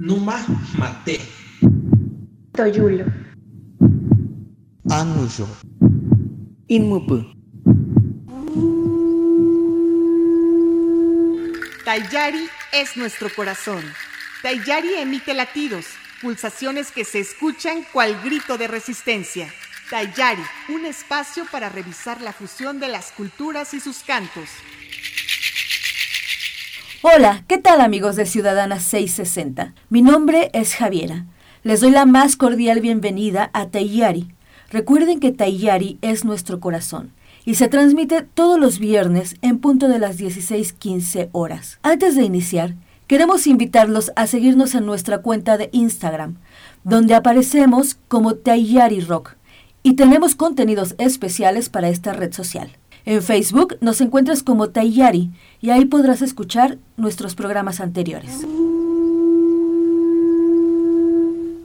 Numa Mate. Toyulo. Anuyo. Inmupu. Tayari es nuestro corazón. Tayari emite latidos, pulsaciones que se escuchan cual grito de resistencia. Tayari, un espacio para revisar la fusión de las culturas y sus cantos. Hola, ¿qué tal amigos de Ciudadana 660? Mi nombre es Javiera. Les doy la más cordial bienvenida a Tayari. Recuerden que Tayari es nuestro corazón y se transmite todos los viernes en punto de las 16:15 horas. Antes de iniciar, queremos invitarlos a seguirnos en nuestra cuenta de Instagram, donde aparecemos como Tayari Rock y tenemos contenidos especiales para esta red social. En Facebook nos encuentras como Tayari y ahí podrás escuchar nuestros programas anteriores.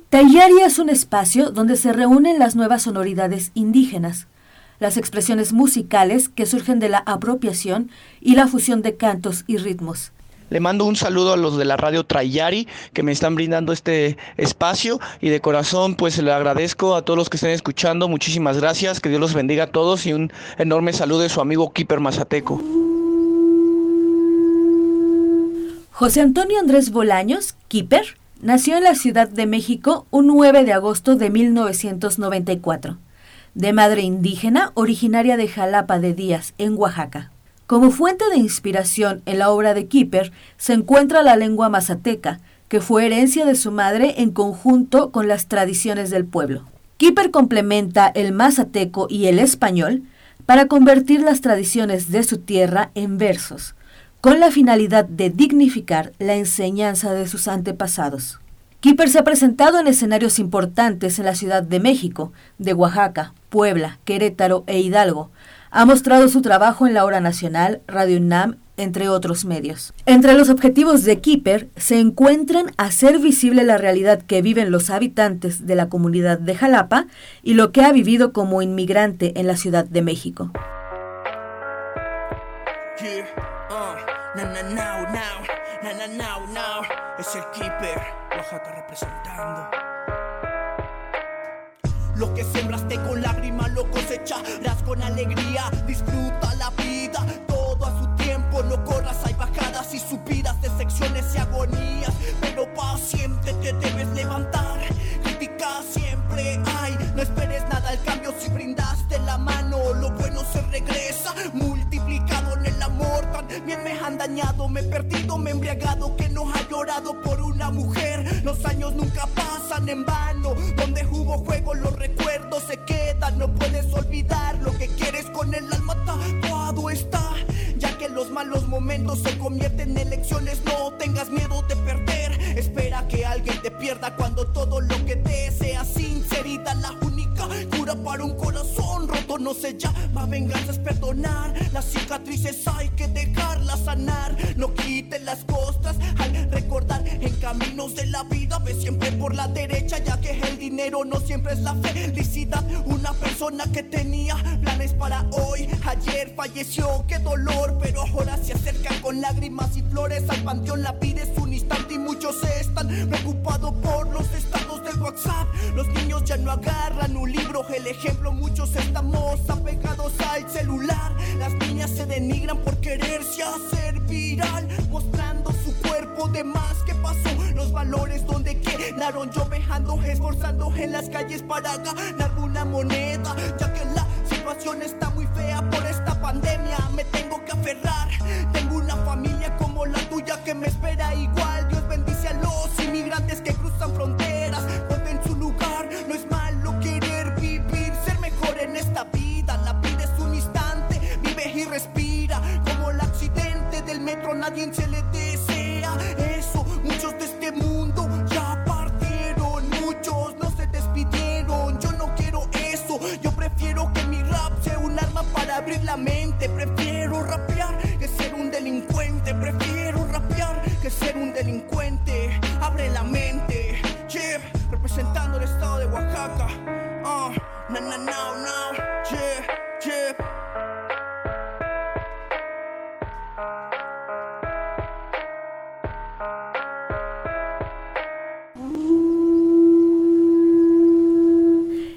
Tayari es un espacio donde se reúnen las nuevas sonoridades indígenas, las expresiones musicales que surgen de la apropiación y la fusión de cantos y ritmos. Le mando un saludo a los de la radio Trayari que me están brindando este espacio y de corazón pues le agradezco a todos los que estén escuchando. Muchísimas gracias, que Dios los bendiga a todos y un enorme saludo de su amigo Kiper Mazateco. José Antonio Andrés Bolaños, Kiper, nació en la Ciudad de México un 9 de agosto de 1994, de madre indígena originaria de Jalapa de Díaz, en Oaxaca. Como fuente de inspiración en la obra de Kipper se encuentra la lengua mazateca, que fue herencia de su madre en conjunto con las tradiciones del pueblo. Kipper complementa el mazateco y el español para convertir las tradiciones de su tierra en versos, con la finalidad de dignificar la enseñanza de sus antepasados. Kipper se ha presentado en escenarios importantes en la Ciudad de México, de Oaxaca, Puebla, Querétaro e Hidalgo, ha mostrado su trabajo en la Hora Nacional, Radio UNAM, entre otros medios. Entre los objetivos de Keeper se encuentran hacer visible la realidad que viven los habitantes de la comunidad de Jalapa y lo que ha vivido como inmigrante en la Ciudad de México. Lo que sembraste con lágrimas lo cosecharás con alegría. Disfruta la vida, todo a su tiempo. No corras, hay bajadas y subidas de secciones y agonías. Pero paciente te debes levantar. Crítica siempre hay. No esperes nada al cambio si brindaste la mano. Lo bueno se regresa, multiplicado en el amor. También me han dañado, me he perdido, me he embriagado. Que no ha llorado por una mujer. Los años nunca pasan en vano. Se llama venganza, es perdonar. Las cicatrices hay que dejarlas sanar. No quite las costas al recordar en caminos de la vida. Ve siempre por la derecha, ya que el dinero no siempre es la felicidad. Una persona que tenía planes para hoy, ayer falleció, qué dolor, pero ahora se acercan con lágrimas y flores al panteón. La vida es un instante y muchos están preocupados por los estados del WhatsApp. Los niños ya no agarran un libro, el ejemplo, muchos estamos apegados al celular. Las niñas se denigran por quererse hacer viral, mostrando su cuerpo de más que pasó. Los valores donde quedaron lloveando, esforzando en las calles para ganar una moneda, ya que la situación está muy fea por esta pandemia. Me tengo que aferrar, tengo una familia como la tuya que me espera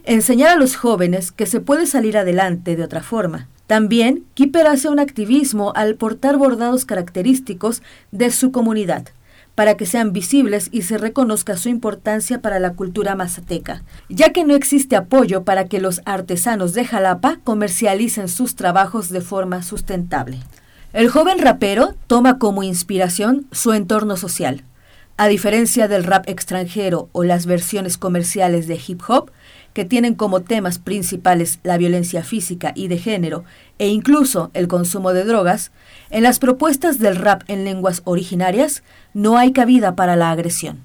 enseñar a los jóvenes que se puede salir adelante de otra forma. También, Kipper hace un activismo al portar bordados característicos de su comunidad, para que sean visibles y se reconozca su importancia para la cultura mazateca, ya que no existe apoyo para que los artesanos de Jalapa comercialicen sus trabajos de forma sustentable. El joven rapero toma como inspiración su entorno social. A diferencia del rap extranjero o las versiones comerciales de hip hop, que tienen como temas principales la violencia física y de género e incluso el consumo de drogas, en las propuestas del rap en lenguas originarias no hay cabida para la agresión.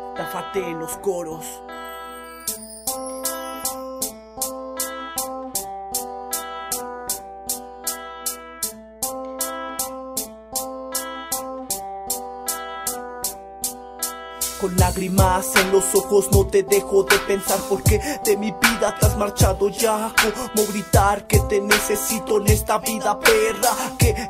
Tafate en los coros. Con lágrimas en los ojos no te dejo de pensar porque de mi vida te has marchado ya. Como gritar que te necesito en esta vida perra,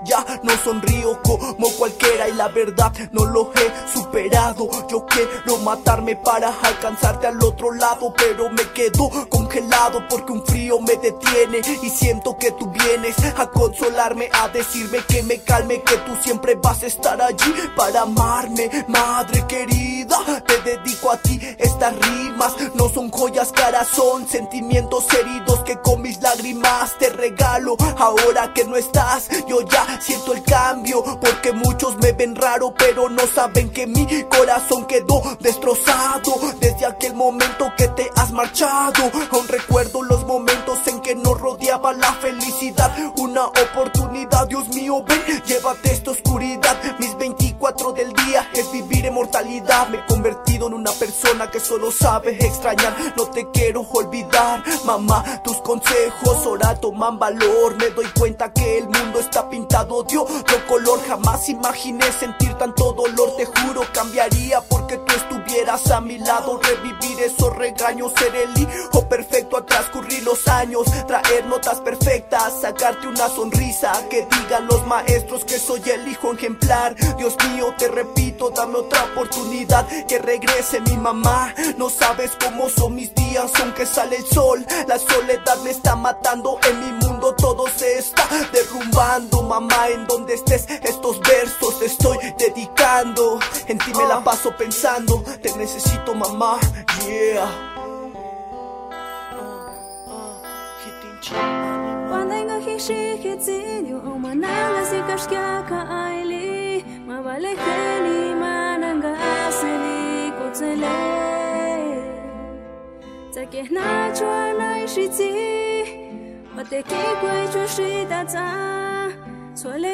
ya no sonrío como cualquiera y la verdad no lo he superado. Yo quiero matarme para alcanzarte al otro lado, pero me quedo congelado porque un frío me detiene y siento que tú vienes a consolarme, a decirme que me calme, que tú siempre vas a estar allí para amarme, madre querida. Te dedico a ti estas rimas, no son joyas caras, son sentimientos heridos que con mis lágrimas te regalo. Ahora que no estás, yo ya siento el cambio, porque muchos me ven raro, pero no saben que mi corazón quedó destrozado desde aquel momento que te has marchado. Aún recuerdo los momentos en que nos rodeaba la felicidad, una oportunidad, Dios mío, ven, llévate esta oscuridad. Mis 24 del día es vivir en mortalidad, me convertido en una persona que solo sabe extrañar. No te quiero olvidar, mamá, tus consejos ahora toman valor. Me doy cuenta que el mundo está pintado de otro color. Jamás imaginé sentir tanto dolor, te juro, cambiaría porque tú estuvieras a mi lado. Revivir esos regaños, ser el hijo perfecto a transcurrir los años. Traer notas perfectas, sacarte una sonrisa. Que digan los maestros que soy el hijo ejemplar. Dios mío, te repito, dame otra oportunidad que regrese mi mamá. No sabes cómo mis días, aunque sale el sol. La soledad me está matando en mi mundo, todo se está derrumbando. Mamá, en donde estés, estos versos te estoy dedicando. En ti me la paso pensando, te necesito, mamá. Yeah. के के चले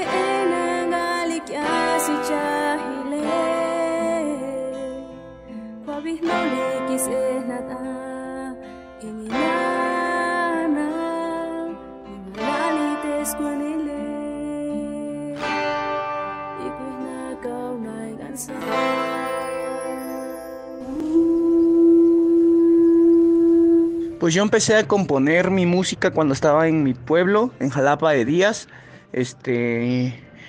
एउ Pues yo empecé a componer mi música cuando estaba en mi pueblo, en Jalapa de Díaz. Este,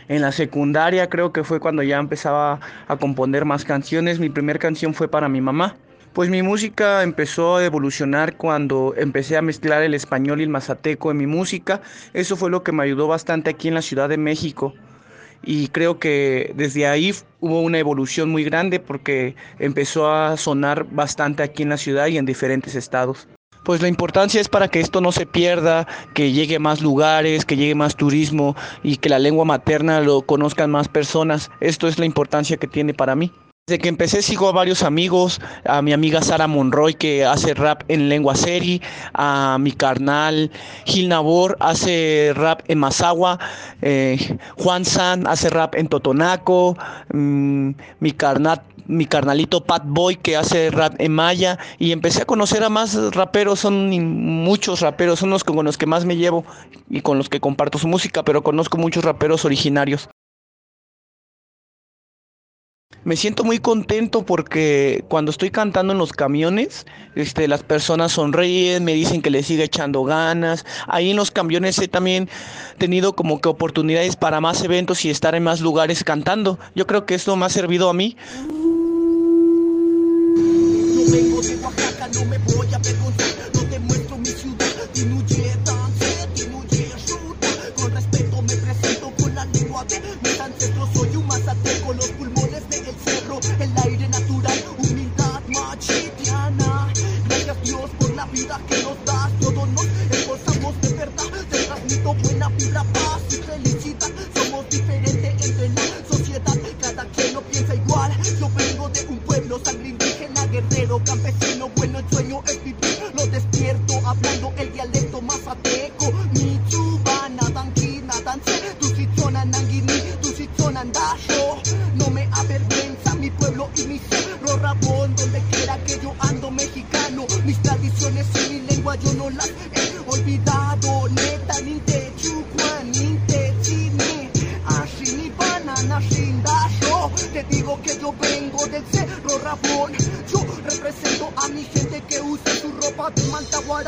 en la secundaria creo que fue cuando ya empezaba a componer más canciones. Mi primera canción fue para mi mamá. Pues mi música empezó a evolucionar cuando empecé a mezclar el español y el mazateco en mi música. Eso fue lo que me ayudó bastante aquí en la Ciudad de México. Y creo que desde ahí hubo una evolución muy grande porque empezó a sonar bastante aquí en la ciudad y en diferentes estados. Pues la importancia es para que esto no se pierda, que llegue a más lugares, que llegue más turismo y que la lengua materna lo conozcan más personas. Esto es la importancia que tiene para mí. Desde que empecé sigo a varios amigos, a mi amiga Sara Monroy que hace rap en lengua seri, a mi carnal Gil Nabor hace rap en Mazagua, eh, Juan San hace rap en Totonaco, mm, mi mi carnalito Pat Boy que hace rap en maya y empecé a conocer a más raperos, son muchos raperos, son los con los que más me llevo y con los que comparto su música, pero conozco muchos raperos originarios. Me siento muy contento porque cuando estoy cantando en los camiones, este, las personas sonríen, me dicen que les siga echando ganas. Ahí en los camiones he también tenido como que oportunidades para más eventos y estar en más lugares cantando. Yo creo que esto me ha servido a mí. no me voy a tu nanguini, tu no me avergüenza mi pueblo y mi cerro rabón, donde quiera que yo ando mexicano, mis tradiciones y mi lengua yo no las he olvidado, neta, ni te chucuan, ni te chine, así ni banana, sin dasho, te digo que yo vengo del cerro rabón, yo represento a mi gente que usa su ropa de manta guarache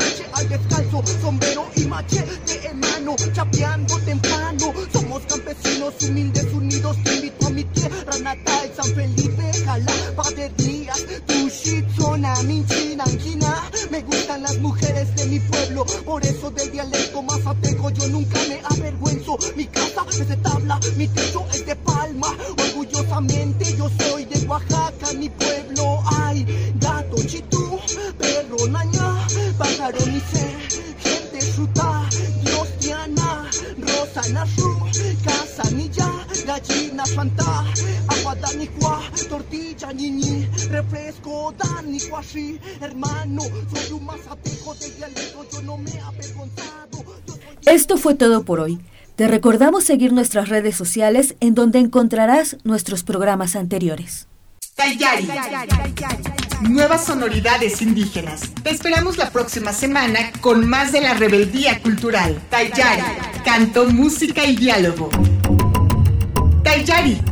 mi techo es de palma, orgullosamente yo soy de Oaxaca, mi pueblo. Ay, gato chitú, perro naña, pájaro ni sé, gente suta, Dios Diana, rosa nasu, casa nilla, gallina santa, agua danicua, tortilla niñi, refresco danicua sí, hermano, soy un mazateco de dialecto, yo no me he avergonzado. Esto fue todo por hoy. Te recordamos seguir nuestras redes sociales en donde encontrarás nuestros programas anteriores. Tayari. Nuevas sonoridades indígenas. Te esperamos la próxima semana con más de la rebeldía cultural. Tayari. Canto, música y diálogo. Tayari.